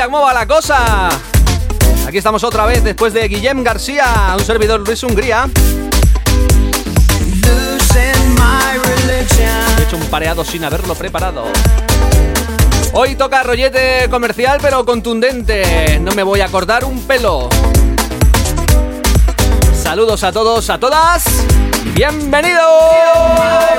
familia? ¿Cómo va la cosa? Aquí estamos otra vez después de Guillem García, un servidor Luis Hungría. He hecho un pareado sin haberlo preparado. Hoy toca rollete comercial pero contundente. No me voy a acordar un pelo. Saludos a todos, a todas. ¡Bienvenidos!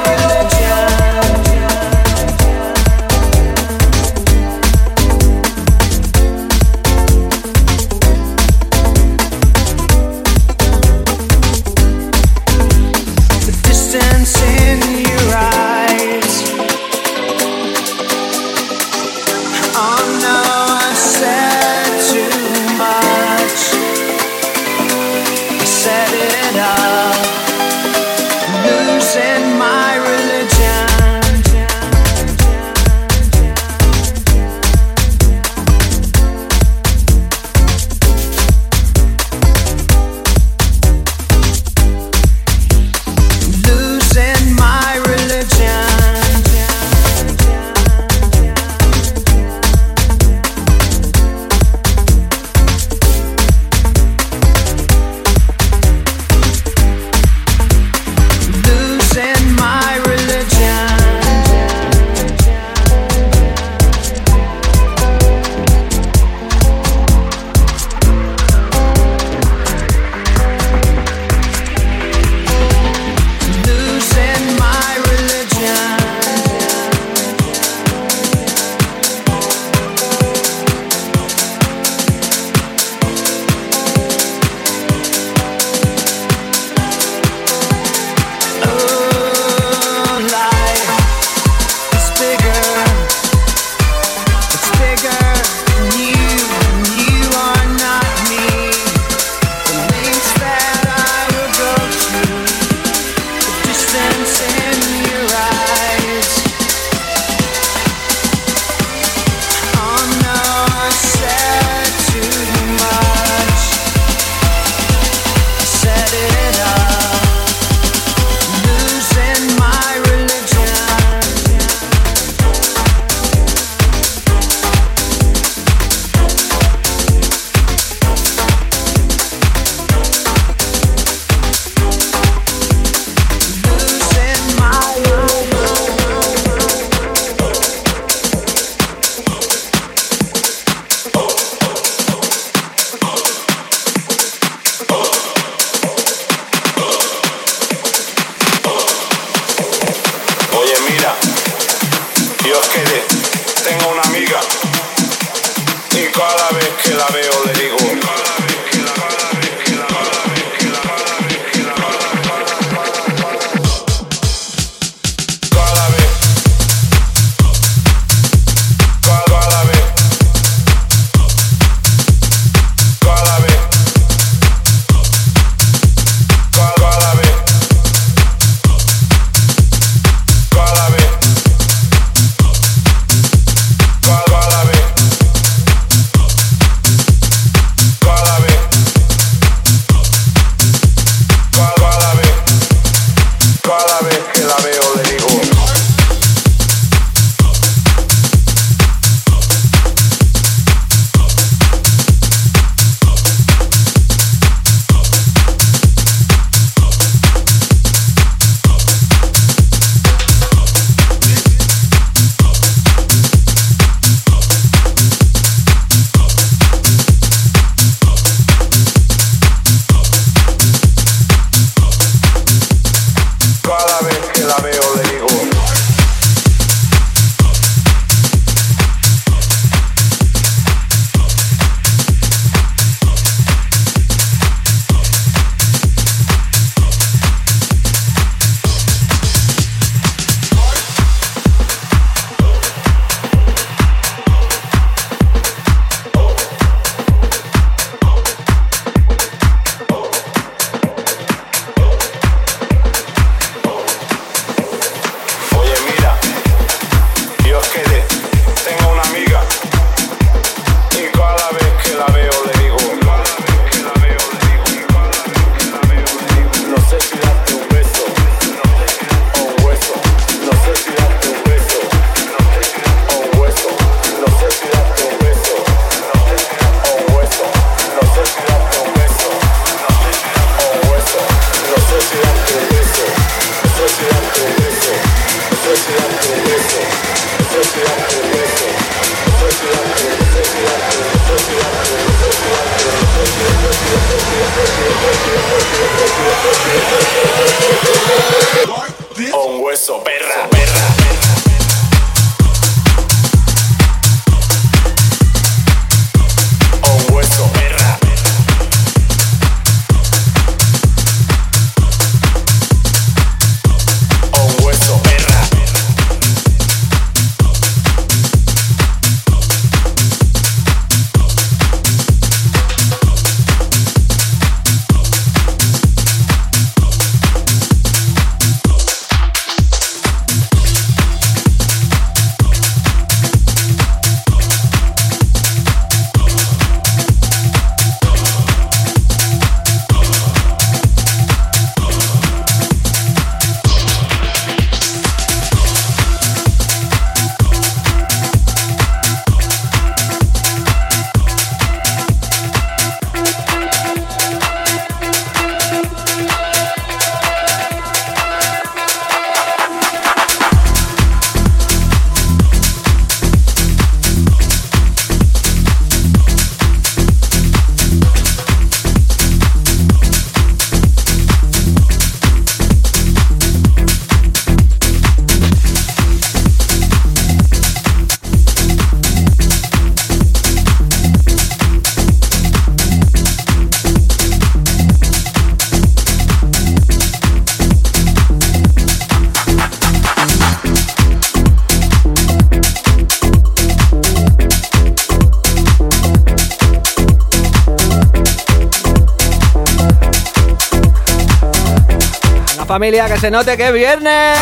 familia, que se note que es viernes.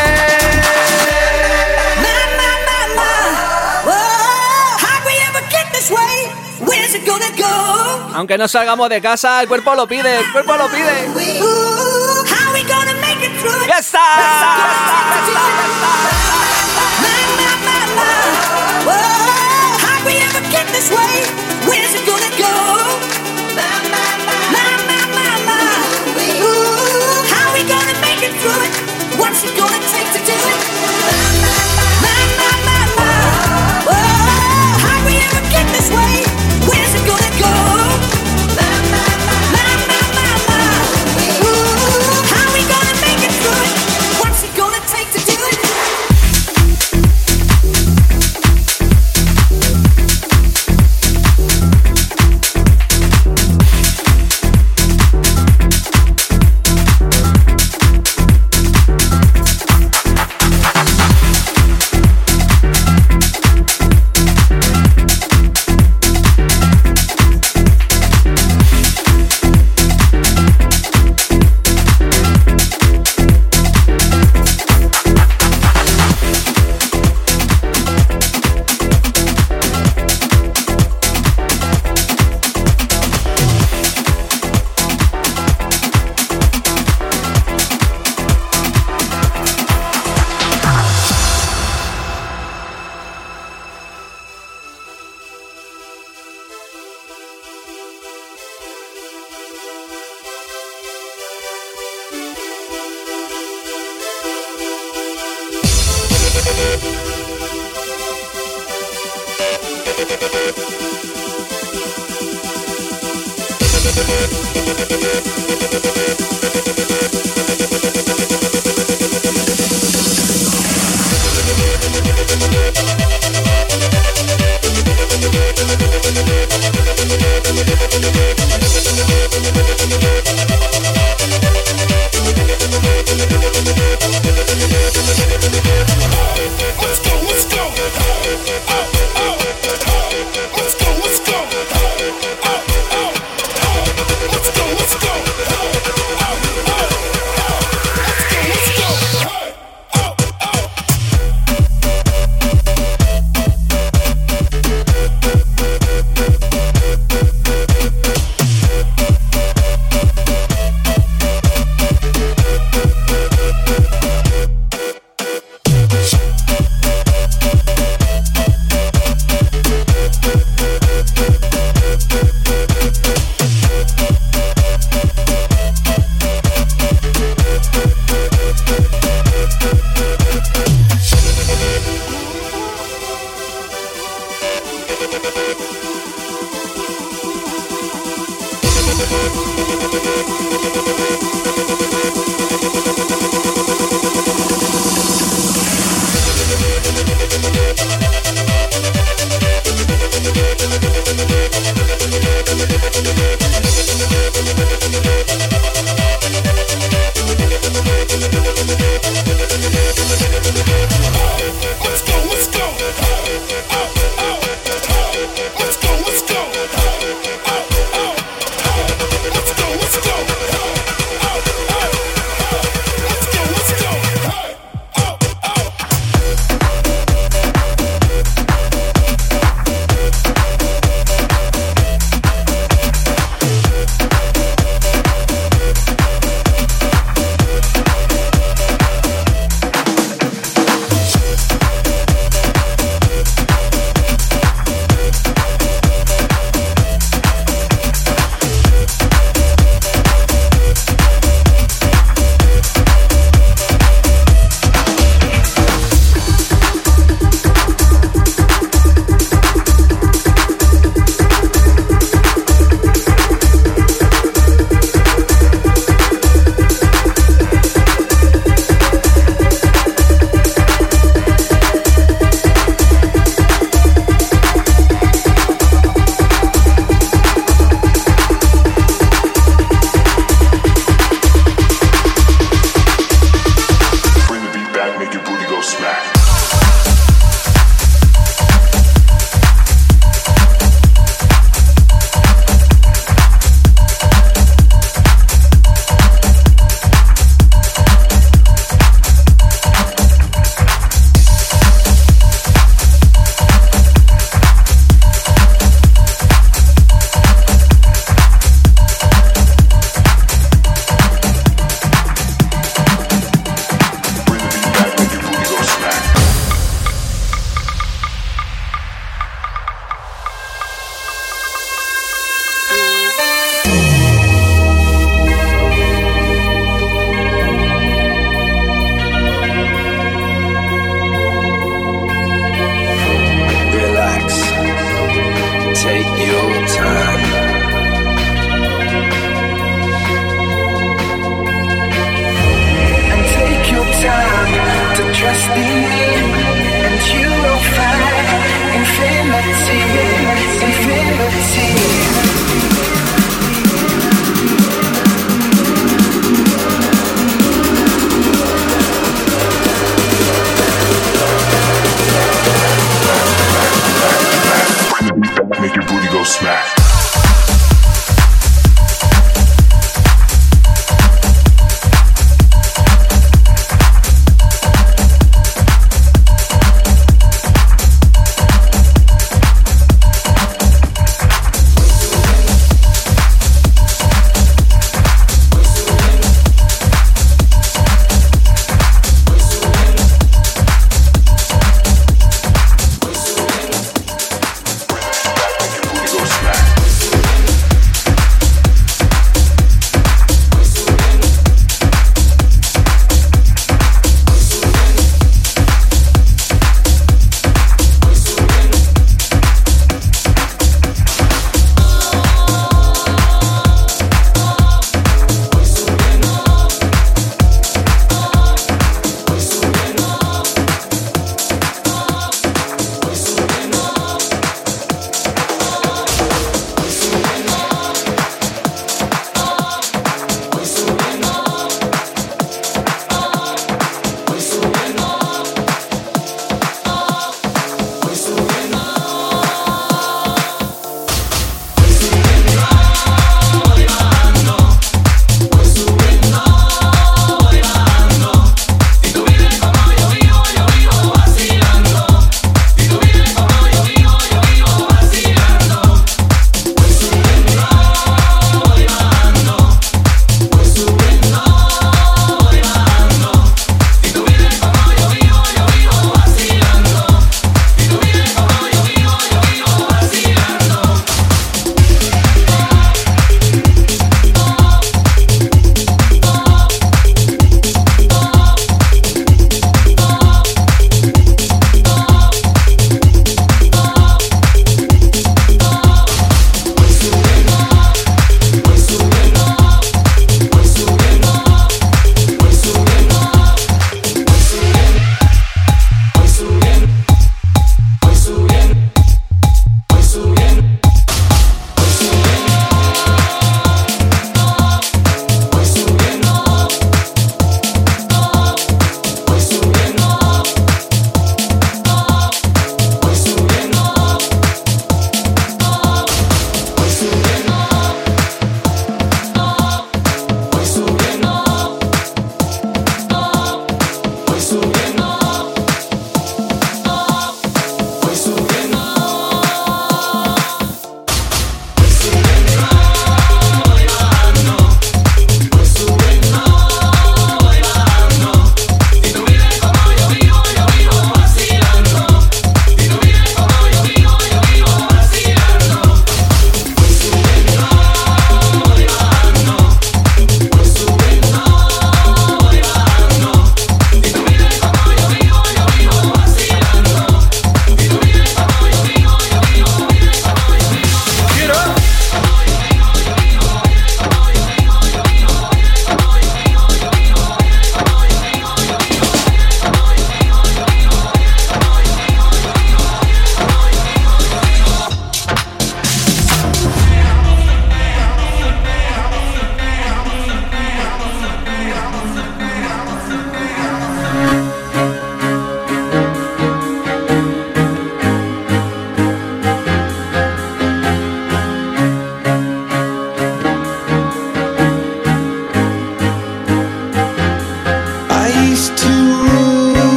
Aunque no salgamos de casa, el cuerpo lo pide, el cuerpo lo pide. Está! ¡Ya está!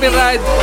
Copyright.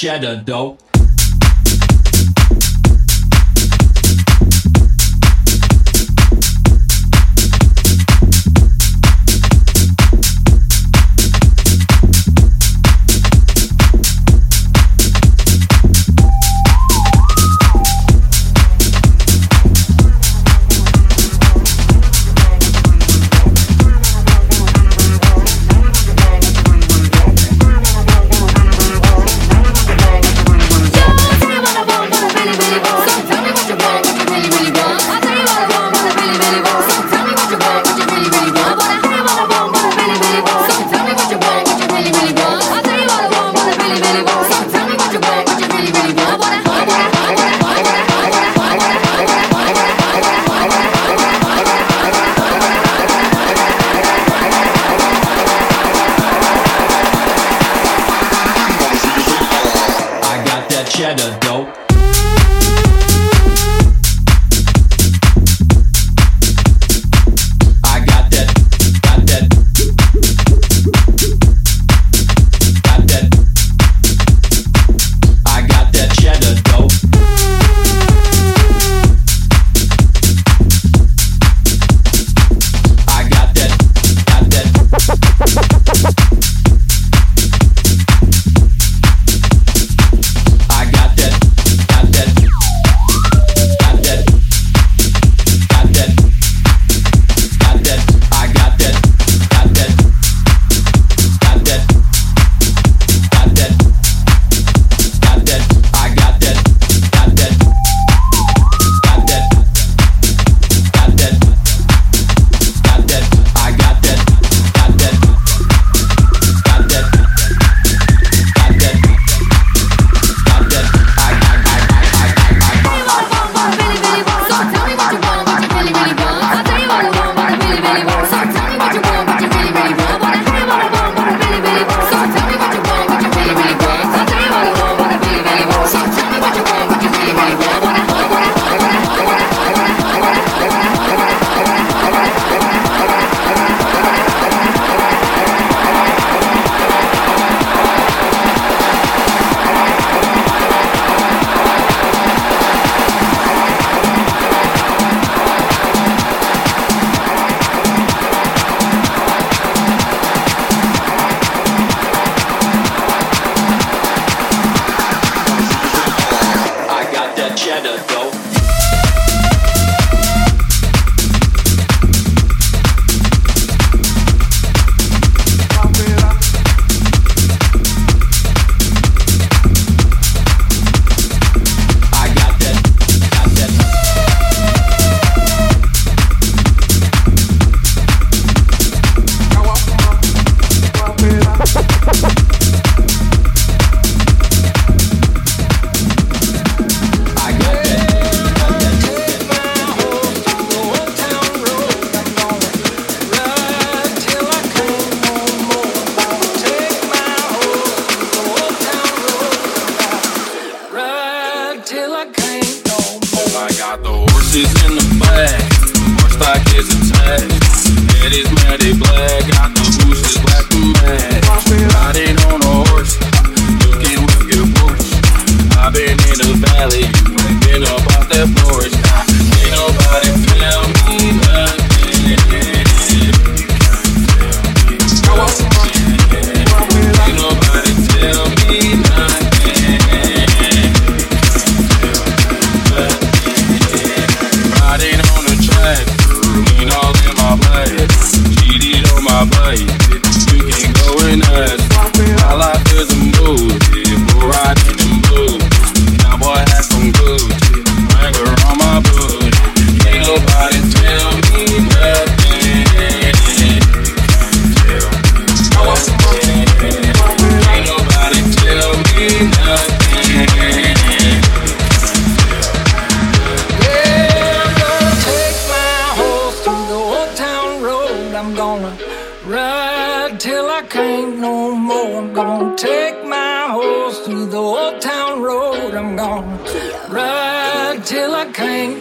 Cheddar dough.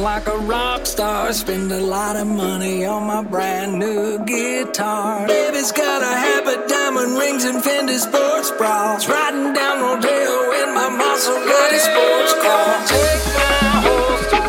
like a rock star. Spend a lot of money on my brand new guitar. Baby's got a habit, diamond rings, and Fendi sports bras. Riding down Rodeo in my Maserati sports car. Take my horse.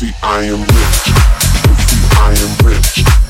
Pussy, I am rich. Pussy, I am rich.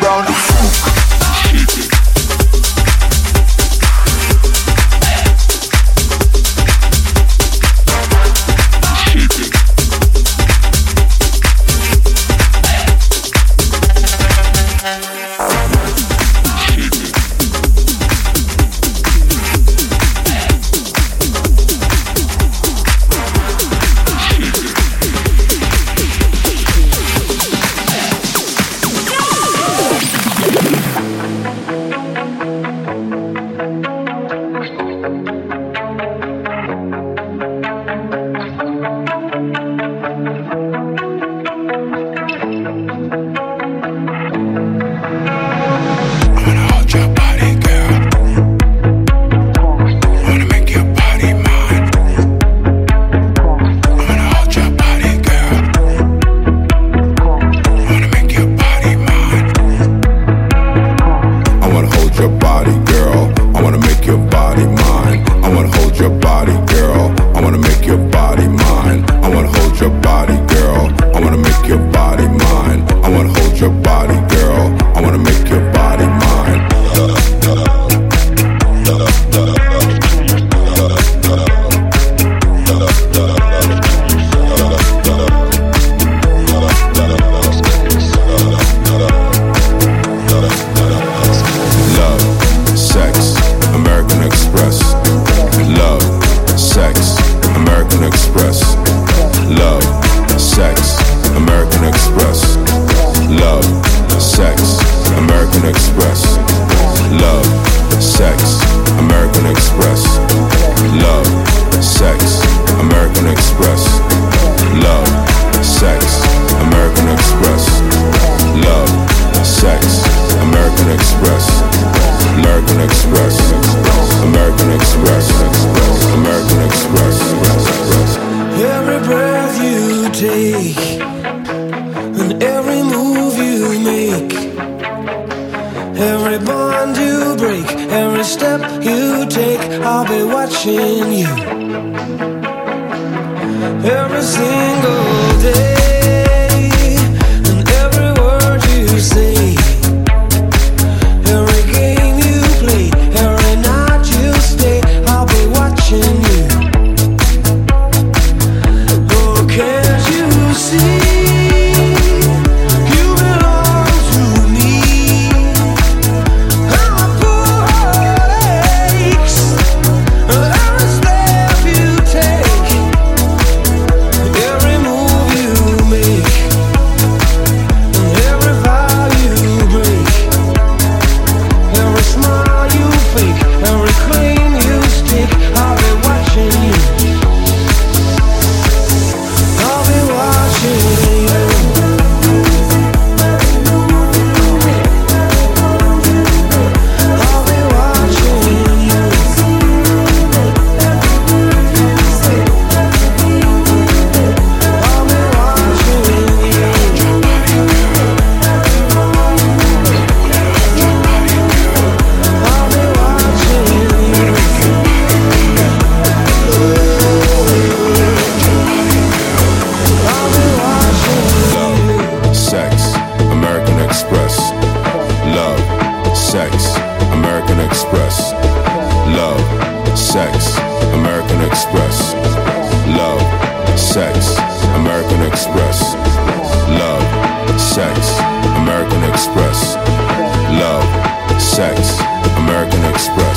around your body, Express.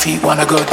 feet wanna go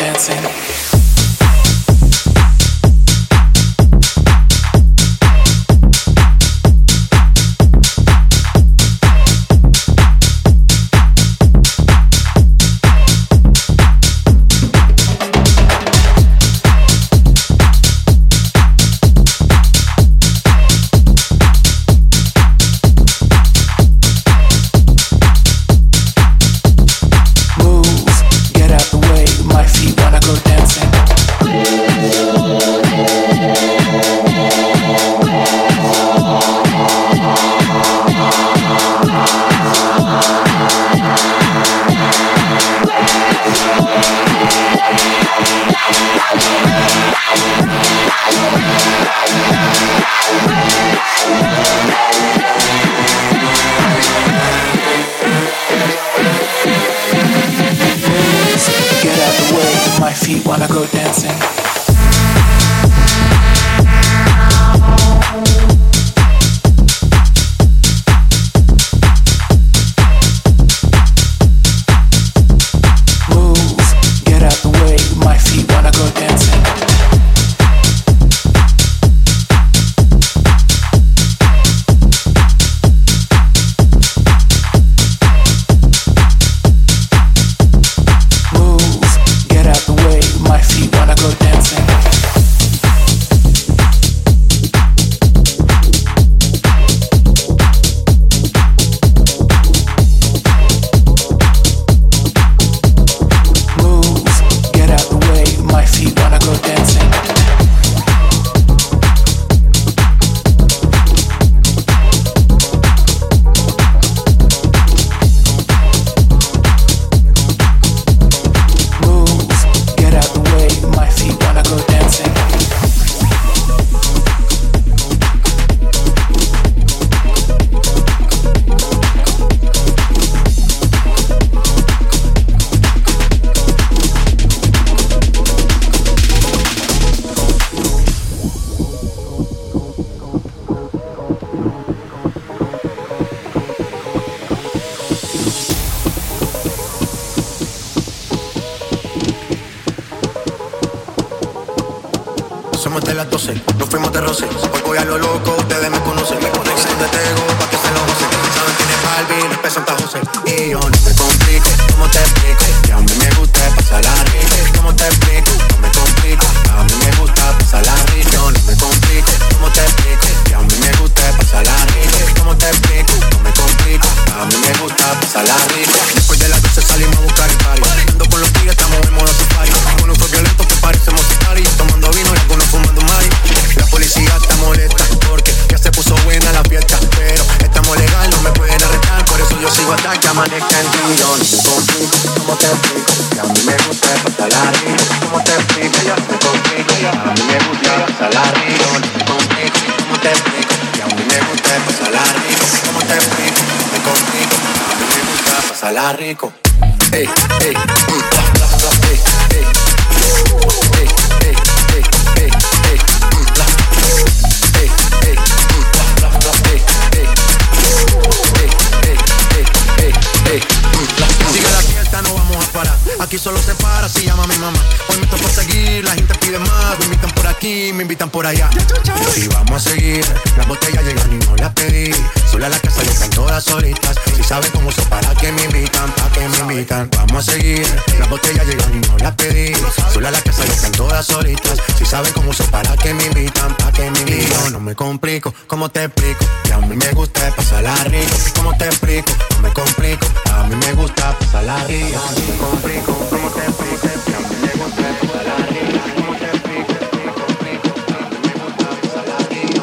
¿Cómo te explico? Me complico. A mí me gusta pasar la rica. complico, ¿cómo te explico? A mí me gusta pasar la rica. ¿Cómo te explico? No me complico. A mí me gusta pasar la rica.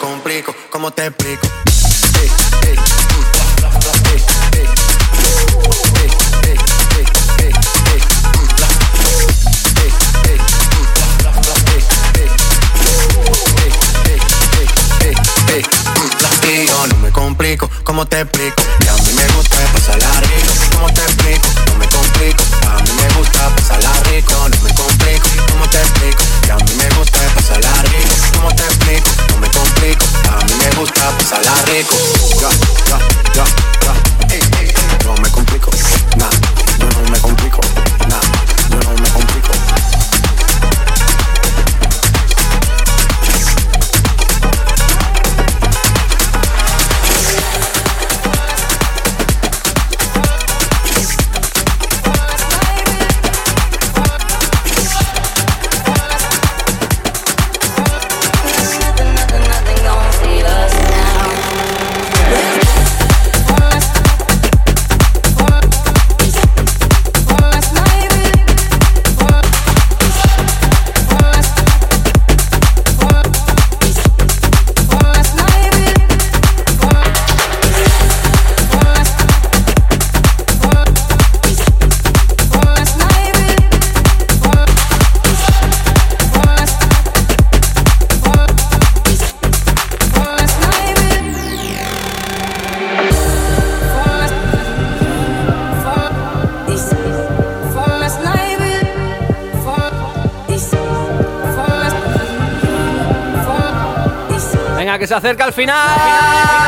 Complico, ¿cómo te explico? ¿cómo te explico? Se acerca al final.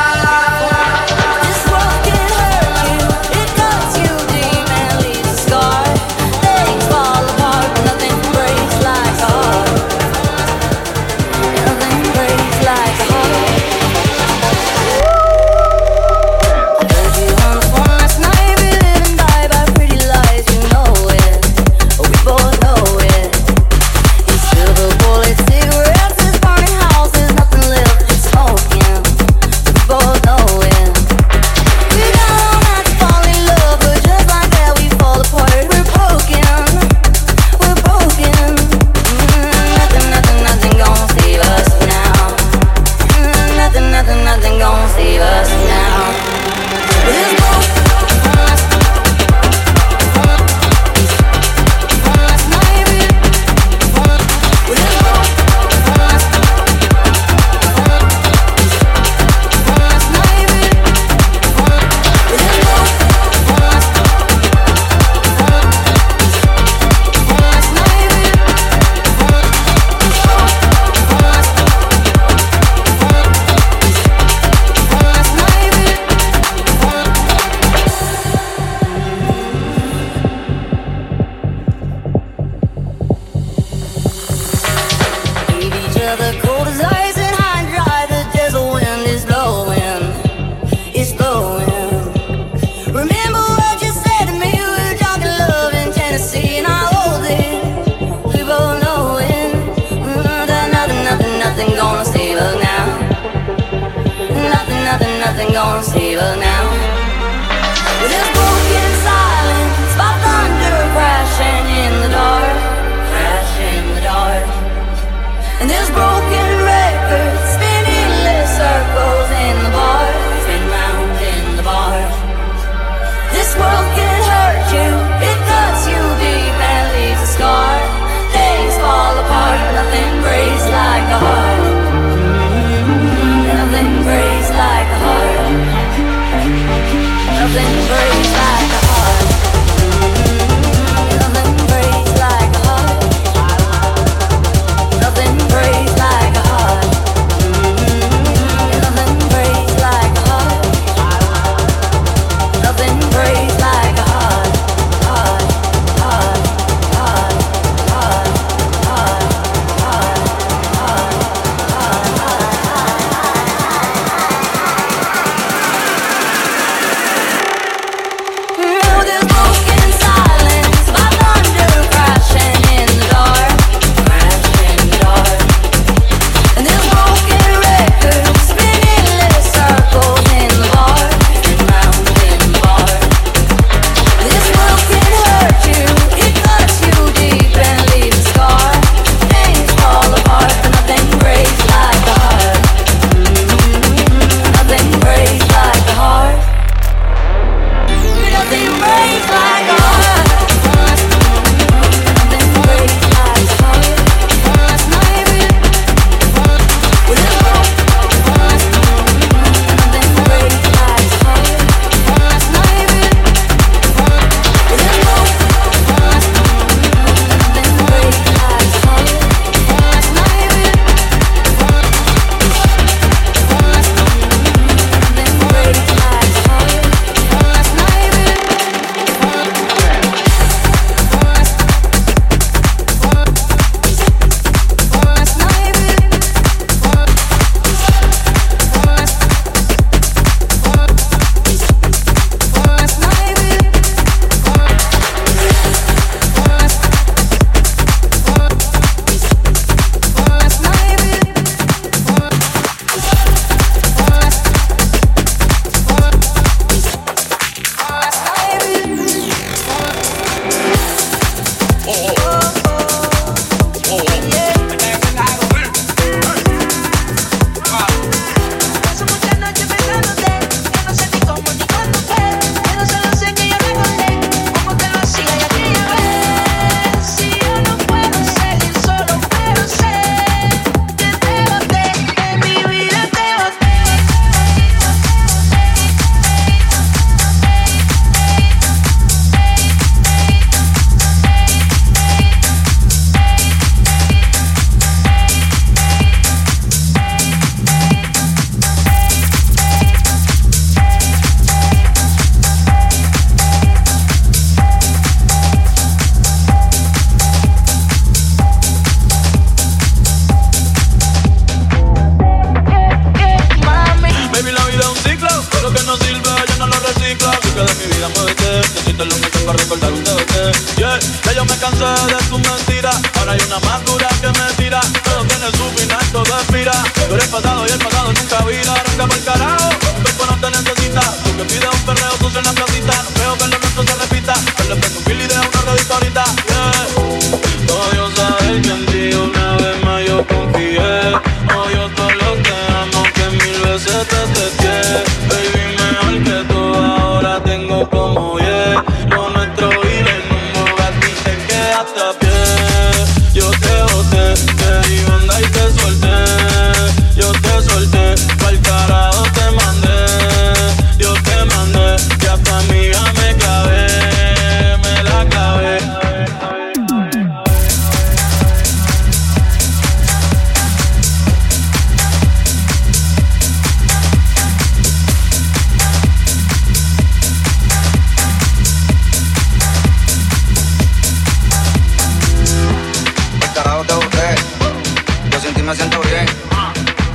me siento bien.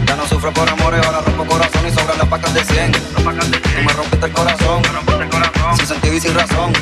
Ya no sufro por amores, ahora rompo corazón y sobran las pacas de 100. Tú me rompiste el corazón, sin sentido y sin razón.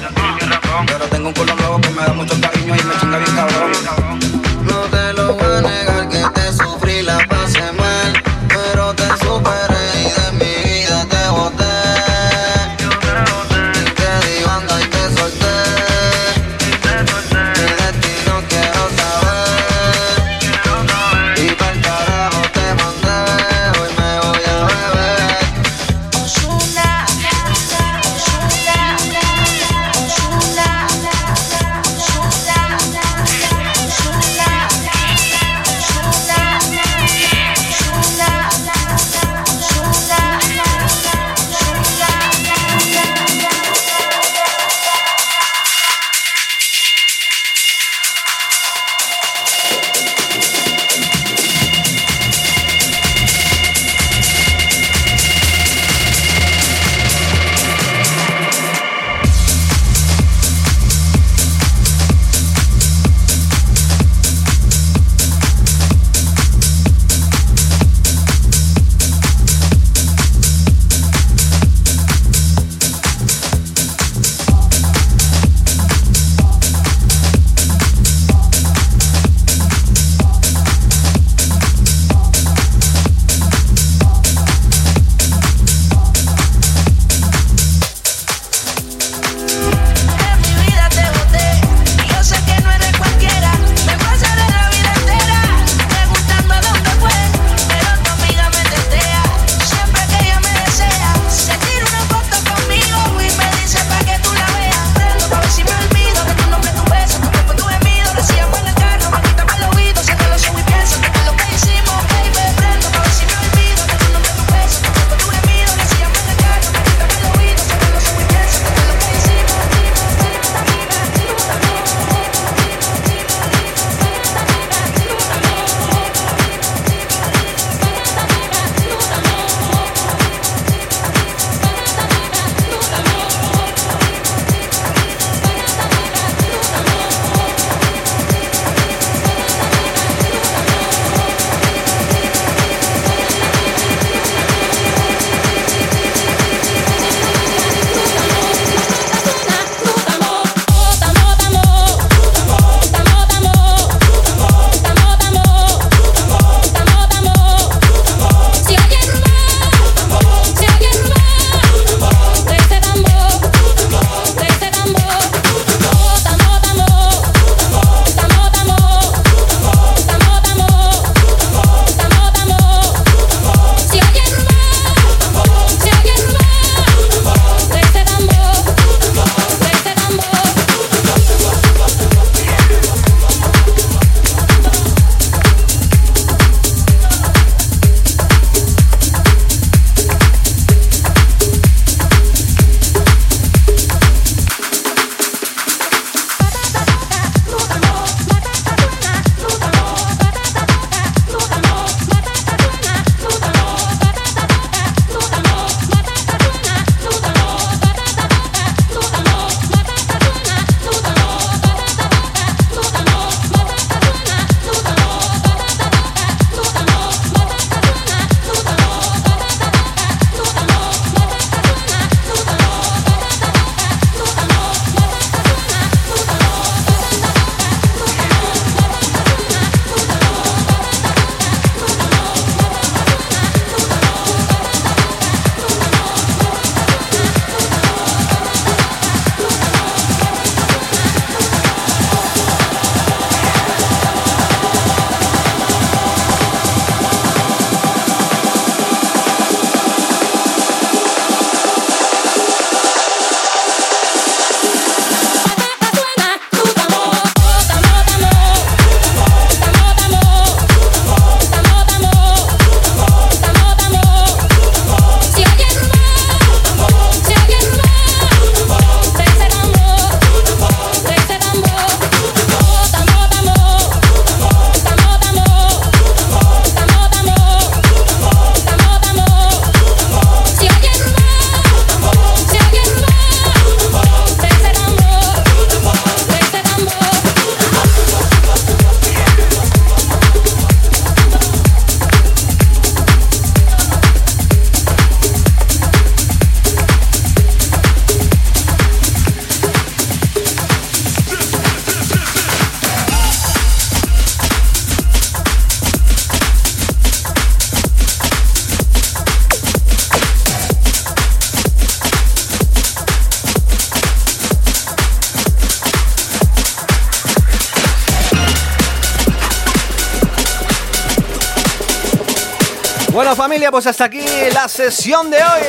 hasta aquí la sesión de hoy.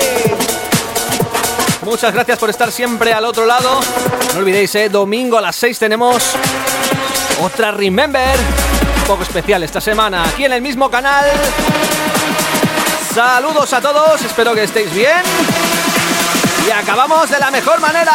Muchas gracias por estar siempre al otro lado. No olvidéis, eh, domingo a las 6 tenemos otra Remember. Un poco especial esta semana aquí en el mismo canal. Saludos a todos, espero que estéis bien. Y acabamos de la mejor manera.